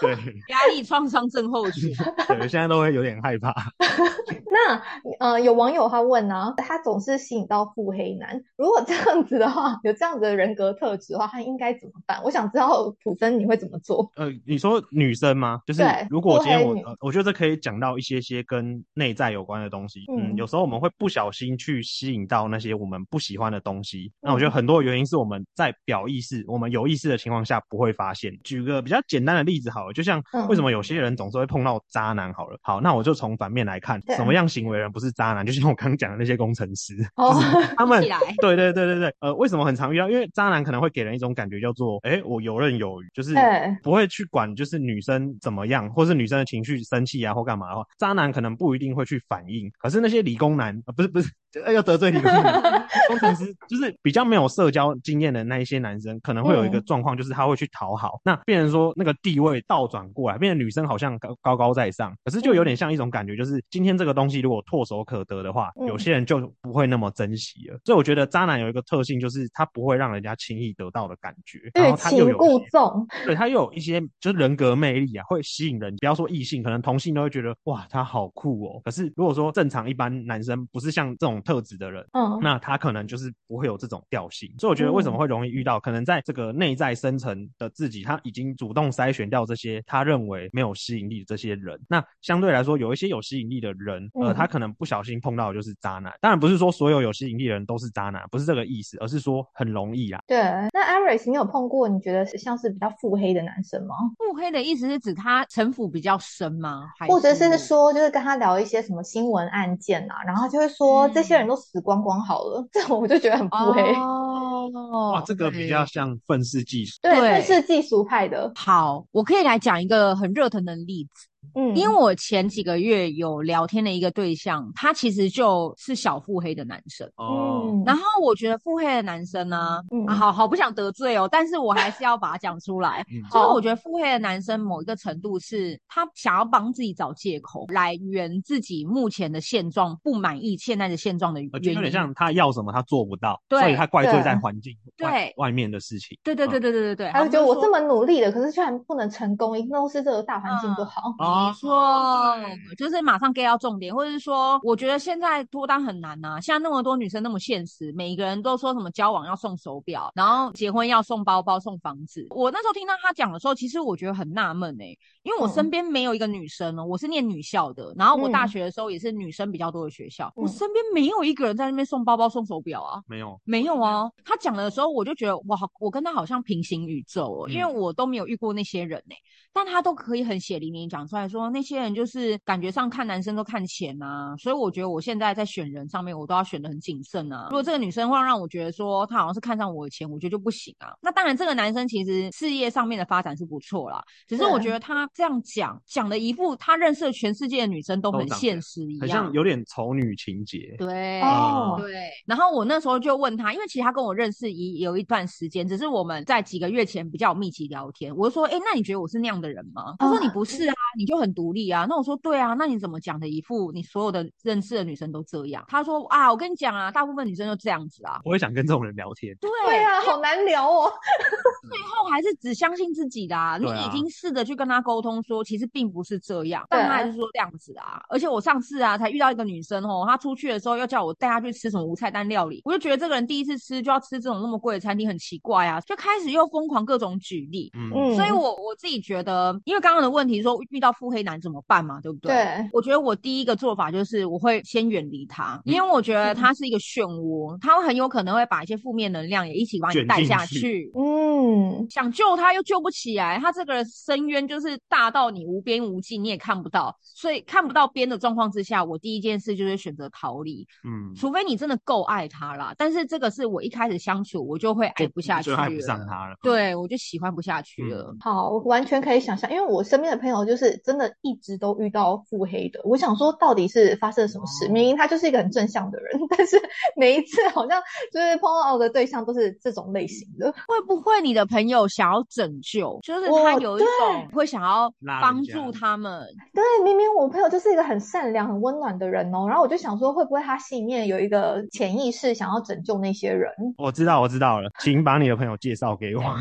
对压力创伤症候群，对，现在都会有点害怕。那呃，有网友他问呢，他总是吸引到腹黑男，如果这样子的话，有这样子的人格特质的话，他应该怎么办？我想知道普森你会怎么做？呃，你说女生吗？就是如果今天我我觉得这可以讲到一些些跟内在有关的东西。嗯嗯，有时候我们会不小心去吸引到那些我们不喜欢的东西。那我觉得嗯很多原因是我们在表意识、我们有意识的情况下不会发现。举个比较简单的例子好了，就像嗯为什么有些人总是会碰到渣男好了。好，那我就从反面来看，什么样行为人不是渣男？就像我刚刚讲的那些工程师，哦就是他们对对对对对，呃，为什么很常遇到？因为渣男可能会给人一种感觉叫做，哎，我游刃有余，就是不会去管就是女生怎么样，或是女生的情绪生气啊或干嘛的话，渣男可能不一定会去反应。可是那些理工男，呃、不是不是，呃要得罪你工男，工程师就是比较没有社交经验的那一些男生，可能会有一个嗯状况，就是他会去讨好，那变成说那个地位倒转过来，变成女生好像高高高在上，可是就有点像一种感觉，就是今天这个东西如果唾手可得的话，嗯有些人就不会那么珍惜了。所以我觉得渣男有一个特性，就是他不会让人家轻易得到的感觉，然欲后他又有一些纵，对他又有一些就是人格魅力啊，会吸引人。不要说异性，可能同性都会觉得哇，他好酷哦。可是如果说正常一般男生不是像这种特质的人，嗯，那他可能就是不会有这种调性。所以我觉得为什么会容易遇到，可能在这个内在深层的自己，他已经主动筛选掉这些他认为没有吸引力的这些人。那相对来说，有一些有吸引力的人，呃，嗯他可能不小心碰到的就是渣男。当然不是说所有有吸引力的人都是渣男，不是这个意思，而是说很容易啊。对。那 Iris，你有碰过你觉得是像是比较腹黑的男生吗？腹黑的意思是指他城府比较深吗？还或者是说，就是跟他聊一些什么新闻案件啊，然后就会说、嗯这些人都死光光好了，这种我就觉得很腹黑。哦，哇，这个比较像愤世嫉俗。对愤世嫉俗派的，好，我可以来讲一个很热腾的例子。嗯，因为我前几个月有聊天的一个对象，他其实就是小腹黑的男生。哦，嗯，然后我觉得腹黑的男生呢，嗯啊，好好不想得罪哦，但是我还是要把它讲出来。嗯就是我觉得腹黑的男生某一个程度是他想要帮自己找借口来圆自己目前的现状，不满意现在的现状的原因。有点像他要什么他做不到，对所以他怪罪在环境对外面的事情。对对对对对对对，还有觉得我这么。么努力的，可是居然不能成功，一定都是这个大环境不好。哦没错，就是马上 get 到重点，或者是说，我觉得现在脱单很难呐、现在那么多女生那么现实，每一个人都说什么交往要送手表，然后结婚要送包包、送房子。我那时候听到他讲的时候，其实我觉得很纳闷哎，因为我嗯。身边没有一个女生哦，我是念女校的，然后我大嗯。学的时候也是女生比较多的学校，嗯。我身边没有一个人在那边送包包、送手表啊。没有，没有啊，他讲的时候我就觉得哇，好我跟他好像平行宇宙哦，因为嗯。我都没有遇过那些人呢、但他都可以很血淋淋讲出来说，那些人就是感觉上看男生都看钱啊，所以我觉得我现在在选人上面，我都要选的很谨慎啊。如果这个女生会让我觉得说她好像是看上我的钱，我觉得就不行啊。那当然，这个男生其实事业上面的发展是不错啦，只是我觉得他这样讲讲的一副他认识的全世界的女生都很现实一很样，像有点丑女情节。对哦对，然后我那时候就问他，因为其实他跟我认识一有一段时间，只是我们在几个月前比较密集聊天。我就说，哎，那你觉得我是那样的人吗？他说啊你不是啊，你就很独立啊。那我说对啊，那你怎么讲的一副你所有的认识的女生都这样？他说啊，我跟你讲啊，大部分女生都这样子啊。我也想跟这种人聊天。对对啊，好难聊哦。最后还是只相信自己的啊！你已经试着去跟他沟通说，其实并不是这样，但他还是说这样子啊。而且我上次啊，才遇到一个女生哦，她出去的时候又叫我带她去吃什么无菜单料理，我就觉得这个人第一次吃就要吃这种那么贵的餐厅，很奇怪啊，就开始又疯狂各种举例。嗯，嗯，所以我我自己觉得，因为刚刚的问题说遇到腹黑男怎么办嘛，对不对？对？我觉得我第一个做法就是我会先远离他，因为我觉得他是一个漩涡，他会很有可能会把一些负面能量也一起把你带下去。嗯，想救他又救不起来，他这个深渊就是大到你无边无际，你也看不到，所以看不到边的状况之下，我第一件事就是选择逃离，嗯，除非你真的够爱他啦。但是这个是我一开始相处我就会爱不下去了，就爱不上他了。对我就喜欢不下去了。好，我完全可以想象，因为我身边的朋友就是真的一直都遇到腹黑的。我想说，到底是发生了什么事？哦明明他就是一个很正向的人，但是 每一次好像就是碰到的对象都是这种类型的。会不会你的朋友想要拯救，就是他我有一种会想要帮助他们？对，明明我朋友就是一个很善良、很温暖的人哦，然后我就想说，会不会他心里面有一个潜意识想要拯救那些人？我知道，我知道了，请把你的朋友介绍给我。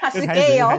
他是 gay 哦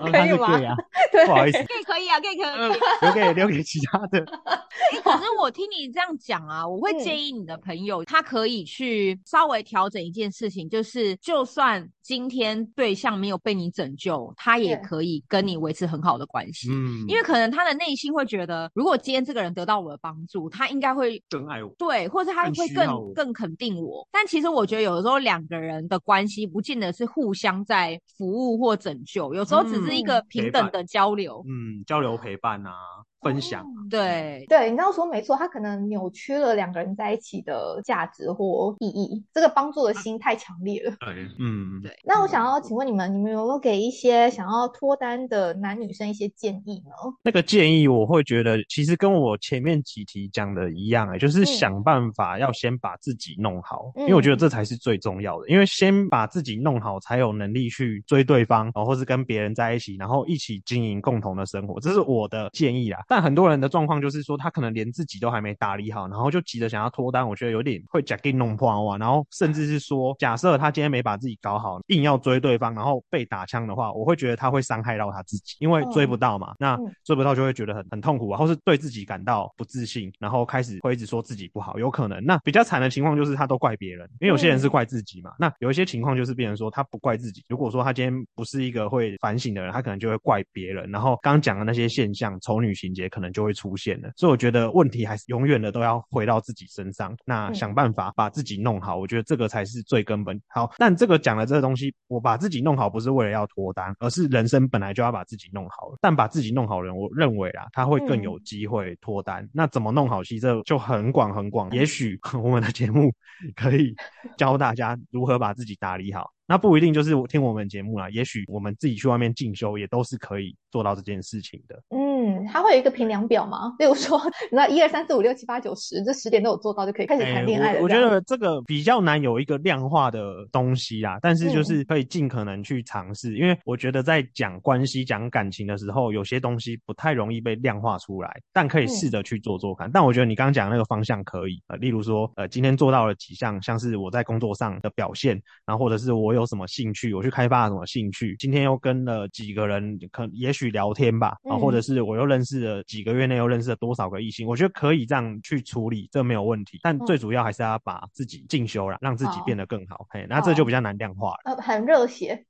可以吗 gay 啊，不好意思，可以可以啊，可以可以。留给留给其他的。可是我听你这样讲啊，我会建议你的朋友，他可以去稍微调整一件事情，就是就算今天对象没有被你拯救，他也可以跟你维持很好的关系。嗯，因为可能他的内心会觉得，如果今天这个人得到我的帮助，他应该会更爱我，对，或者他会更更肯定我。但其实我觉得有的时候两个人的关系不见得是互相在服务或拯救，有时候只是一个平等的交流。嗯，交流陪伴啊。分享对对，你刚刚说没错，他可能扭曲了两个人在一起的价值或意义。这个帮助的心太强烈了。对，嗯，对。那我想要请问你们，你们有没有给一些想要脱单的男女生一些建议呢？那个建议我会觉得，其实跟我前面几题讲的一样，哎，就是想办法要先把自己弄好，因为我觉得这才是最重要的。因为先把自己弄好，才有能力去追对方，然后或是跟别人在一起，然后一起经营共同的生活。这是我的建议啦。但很多人的状况就是说，他可能连自己都还没打理好，然后就急着想要脱单，我觉得有点会假给弄破啊。然后甚至是说，假设他今天没把自己搞好，硬要追对方，然后被打枪的话，我会觉得他会伤害到他自己，因为追不到嘛。那追不到就会觉得很很痛苦，然后是对自己感到不自信，然后开始会一直说自己不好，有可能。那比较惨的情况就是他都怪别人，因为有些人是怪自己嘛。那有一些情况就是别人说他不怪自己，如果说他今天不是一个会反省的人，他可能就会怪别人。然后刚讲的那些现象，丑女情节可能就。会出现了，所以我觉得问题还是永远的都要回到自己身上，那想办法把自己弄好，我觉得这个才是最根本。好，但这个讲的这个东西，我把自己弄好不是为了要脱单，而是人生本来就要把自己弄好。但把自己弄好人，我认为啊，他会更有机会脱单。那怎么弄好？其实这就很广很广。也许 我们的节目可以教大家如何把自己打理好。那不一定就是我听我们节目啦，也许我们自己去外面进修，也都是可以做到这件事情的。嗯，它会有一个评量表吗？例如说，那一二三四五六七八九十，这十点都有做到，就可以开始谈恋爱了。我觉得这个比较难有一个量化的东西啦，但是就是可以尽可能去尝试，因为我觉得在讲关系、讲感情的时候，有些东西不太容易被量化出来，但可以试着去做做看。但我觉得你刚刚讲那个方向可以，呃，例如说，呃，今天做到了几项，像是我在工作上的表现，然后或者是我有。有什么兴趣，我去开发什么兴趣。今天又跟了几个人，可也许聊天吧，啊，或者是我又认识了几个月内又认识了多少个异性，我觉得可以这样去处理，这没有问题。但最主要还是要把自己进修了，让自己变得更好。嘿，那这就比较难量化了。呃，很热血。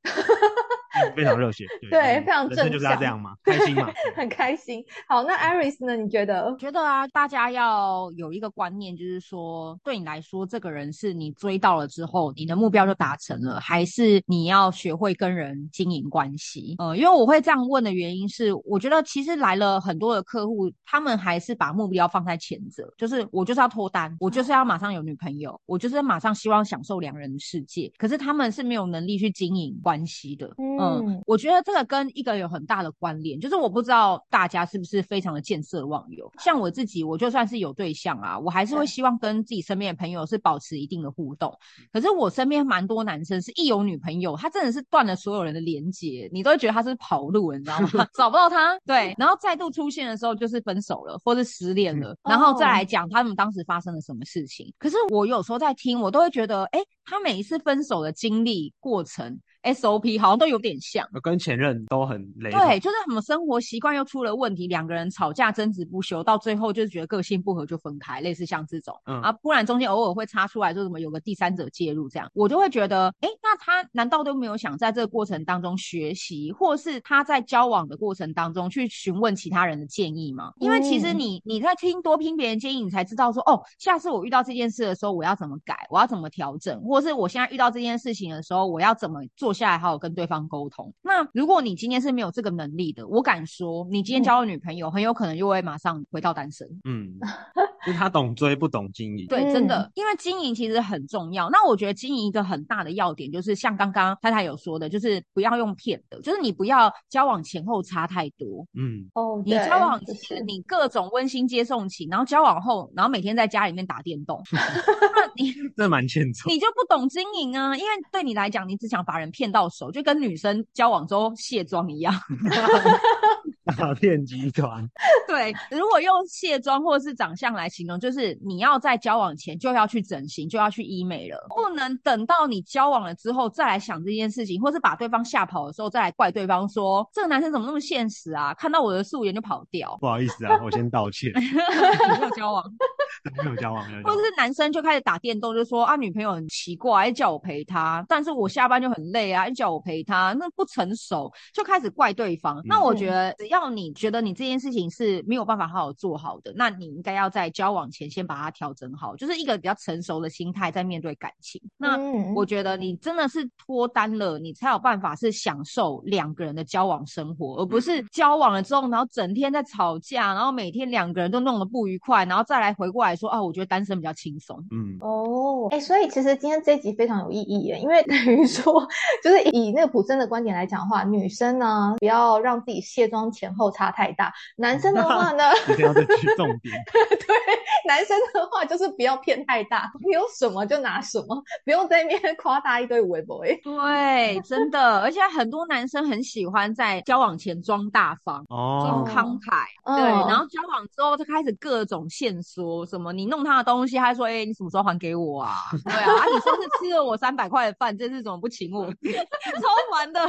非常热血，对，非常正就是要这样嘛，开心嘛，很开心。好，那 Iris 呢？你觉得？觉得啊，大家要有一个观念，就是说，对你来说，这个人是你追到了之后，你的目标就达成了，还是你要学会跟人经营关系？呃，因为我会这样问的原因是，我觉得其实来了很多的客户，他们还是把目标放在前者，就是我就是要脱单，我就是要马上有女朋友，我就是马上希望享受两人的世界。可是他们是没有能力去经营关系的。嗯，我觉得这个跟一个有很大的关联，就是我不知道大家是不是非常的见色忘友。像我自己，我就算是有对象啊，我还是会希望跟自己身边的朋友是保持一定的互动。可是我身边蛮多男生是一有女朋友，他真的是断了所有人的连接，你都会觉得他是跑路，你知道吗？找不到他，对，然后再度出现的时候就是分手了，或是失恋了，然后再来讲他们当时发生了什么事情。可是我有时候在听，我都会觉得，哎，他每一次分手的经历过程。SOP 好像都有点像，跟前任都很累。对，就是什么生活习惯又出了问题，两个人吵架争执不休，到最后就是觉得个性不合就分开，类似像这种。嗯啊，不然中间偶尔会插出来，说什么有个第三者介入这样，我就会觉得，哎，那他难道都没有想在这个过程当中学习，或是他在交往的过程当中去询问其他人的建议吗？因为其实你你在听多听别人建议，你才知道说，哦，下次我遇到这件事的时候，我要怎么改，我要怎么调整，或是我现在遇到这件事情的时候，我要怎么做。坐下来，好好跟对方沟通。那如果你今天是没有这个能力的，我敢说，你今天交了女朋友，很有可能又会马上回到单身。嗯，就他懂追，不懂经营。对，真的，因为经营其实很重要。那我觉得经营一个很大的要点，就是像刚刚太太有说的，就是不要用骗的，就是你不要交往前后差太多。嗯，哦，你交往前你各种温馨接送情，然后交往后，然后每天在家里面打电动，那你这蛮欠揍。你就不懂经营啊，因为对你来讲，你只想把人骗。骗到手就跟女生交往中卸妆一样。诈骗集团。对，如果用卸妆或是长相来形容，就是你要在交往前就要去整形，就要去医美了，不能等到你交往了之后再来想这件事情，或是把对方吓跑的时候再来怪对方说这个男生怎么那么现实啊，看到我的素颜就跑掉。不好意思啊，我先道歉。没有交往，没有交往，没有。或者是男生就开始打电动，就说啊女朋友很奇怪，叫我陪她，但是我下班就很累啊，叫我陪她，那不成熟，就开始怪对方。那我觉得只要你觉得你这件事情是没有办法好好做好的，那你应该要在交往前先把它调整好，就是一个比较成熟的心态在面对感情。那我觉得你真的是脱单了，你才有办法是享受两个人的交往生活，而不是交往了之后，然后整天在吵架，然后每天两个人都弄得不愉快，然后再来回过来说啊，我觉得单身比较轻松。嗯，哦，哎，所以其实今天这一集非常有意义耶，因为 等于说，就是以那个普森的观点来讲的话，女生呢不要让自己卸妆前后差太大，男生的话呢，一定要再去重点。对，男生的话就是不要骗太大，你有什么就拿什么，不用在那边夸大一堆微博。对，真的，而且很多男生很喜欢在交往前装大方，哦装慷慨，对，然后交往之后就开始各种限缩，什么你弄他的东西，他说，哎、你什么时候还给我啊？对啊，啊你上次吃了我三百块的饭，这次怎么不请我？超烦的。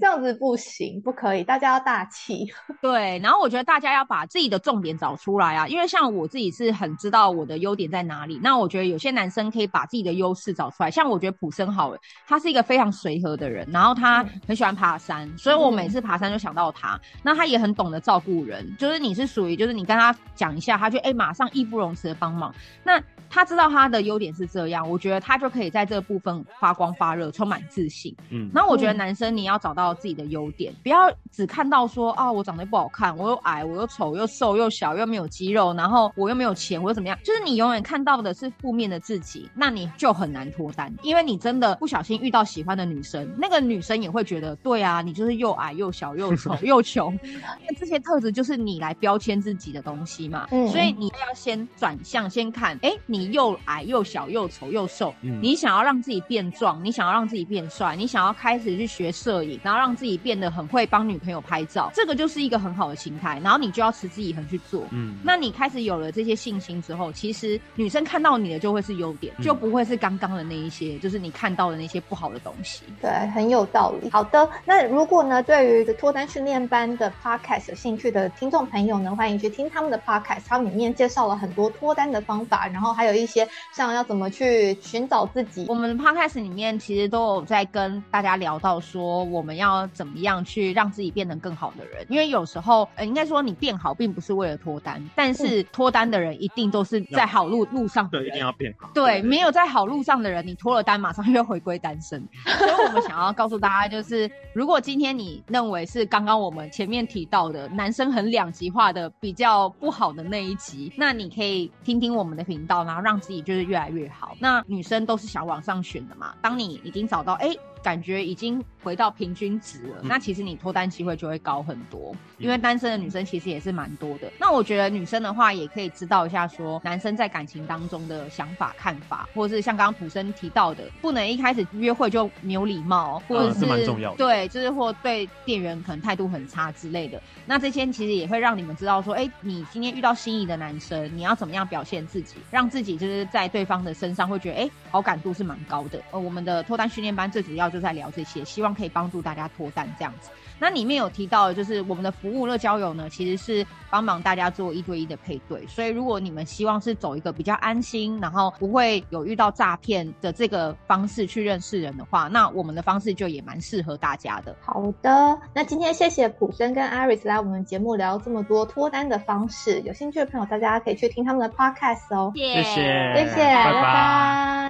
这样子不行，不可以，大家要大气。对，然后我觉得大家要把自己的重点找出来啊，因为像我自己是很知道我的优点在哪里。那我觉得有些男生可以把自己的优势找出来，像我觉得普生好了，他是一个非常随和的人，然后他很喜欢爬山，所以我每次爬山就想到他。那他也很懂得照顾人，就是你是属于就是你跟他讲一下，他就哎、马上义不容辞的帮忙。那他知道他的优点是这样，我觉得他就可以在这个部分发光发热，充满自信。嗯，那我觉得男生你要找到自己的优点，不要只看到说啊我长得不好看，我又矮，我又丑，又瘦又小，又没有肌肉，然后我又没有钱，我又怎么样？就是你永远看到的是负面的自己，那你就很难脱单，因为你真的不小心遇到喜欢的女生，那个女生也会觉得，对啊，你就是又矮又小又丑 又穷，那 这些特质就是你来标签自己的东西嘛。嗯所以你要先转向，先看，哎，你又矮又小又丑又瘦，嗯你想要让自己变壮，你想要让自己变帅，你想要开始去学摄影，然后让自己变得很会帮女朋友拍照，这个就是一个很好的心态。然后你就要持之以恒去做。嗯，那你开始有了这些信心之后，其实女生看到你的就会是优点，嗯就不会是刚刚的那一些，就是你看到的那些不好的东西。对，很有道理。好的，那如果呢，对于脱单训练班的 podcast 有兴趣的听众朋友呢，欢迎去听他们的 podcast，它里面介绍了很多脱单的方法，然后还有一些像要怎么去寻找自己我。们 podcast 里面其实都有在跟大家聊到说，我们要怎么样去让自己变得更好的人。因为有时候，呃，应该说你变好并不是为了脱单，但是脱单的人一定都是在好路路上的对，一定要变好。对，没有在好路上的人，你脱了单，马上又回归单身。所以我们想要告诉大家，就是如果今天你认为是刚刚我们前面提到的男生很两极化的比较不好的那一集，那你可以听听我们的频道，然后让自己就是越来越好。那女生都是想往上选的嘛，当你已经找到哎。感觉已经回到平均值了，嗯那其实你脱单机会就会高很多，因为单身的女生其实也是蛮多的。那我觉得女生的话也可以知道一下，说男生在感情当中的想法、看法，或者是像刚刚普生提到的，不能一开始约会就没有礼貌，或者嗯这蛮重要对，就是或对店员可能态度很差之类的。那这些其实也会让你们知道说，哎，你今天遇到心仪的男生，你要怎么样表现自己，让自己就是在对方的身上会觉得，哎，好感度是蛮高的。呃，我们的脱单训练班最主要就在聊这些，希望可以帮助大家脱单这样子。那里面有提到的就是我们的服务乐交友呢，其实是帮忙大家做一对一的配对。所以如果你们希望是走一个比较安心，然后不会有遇到诈骗的这个方式去认识人的话，那我们的方式就也蛮适合大家的。好的，那今天谢谢普生跟 Iris 来我们节目聊这么多脱单的方式，有兴趣的朋友大家可以去听他们的 podcast 哦。谢谢谢谢拜拜，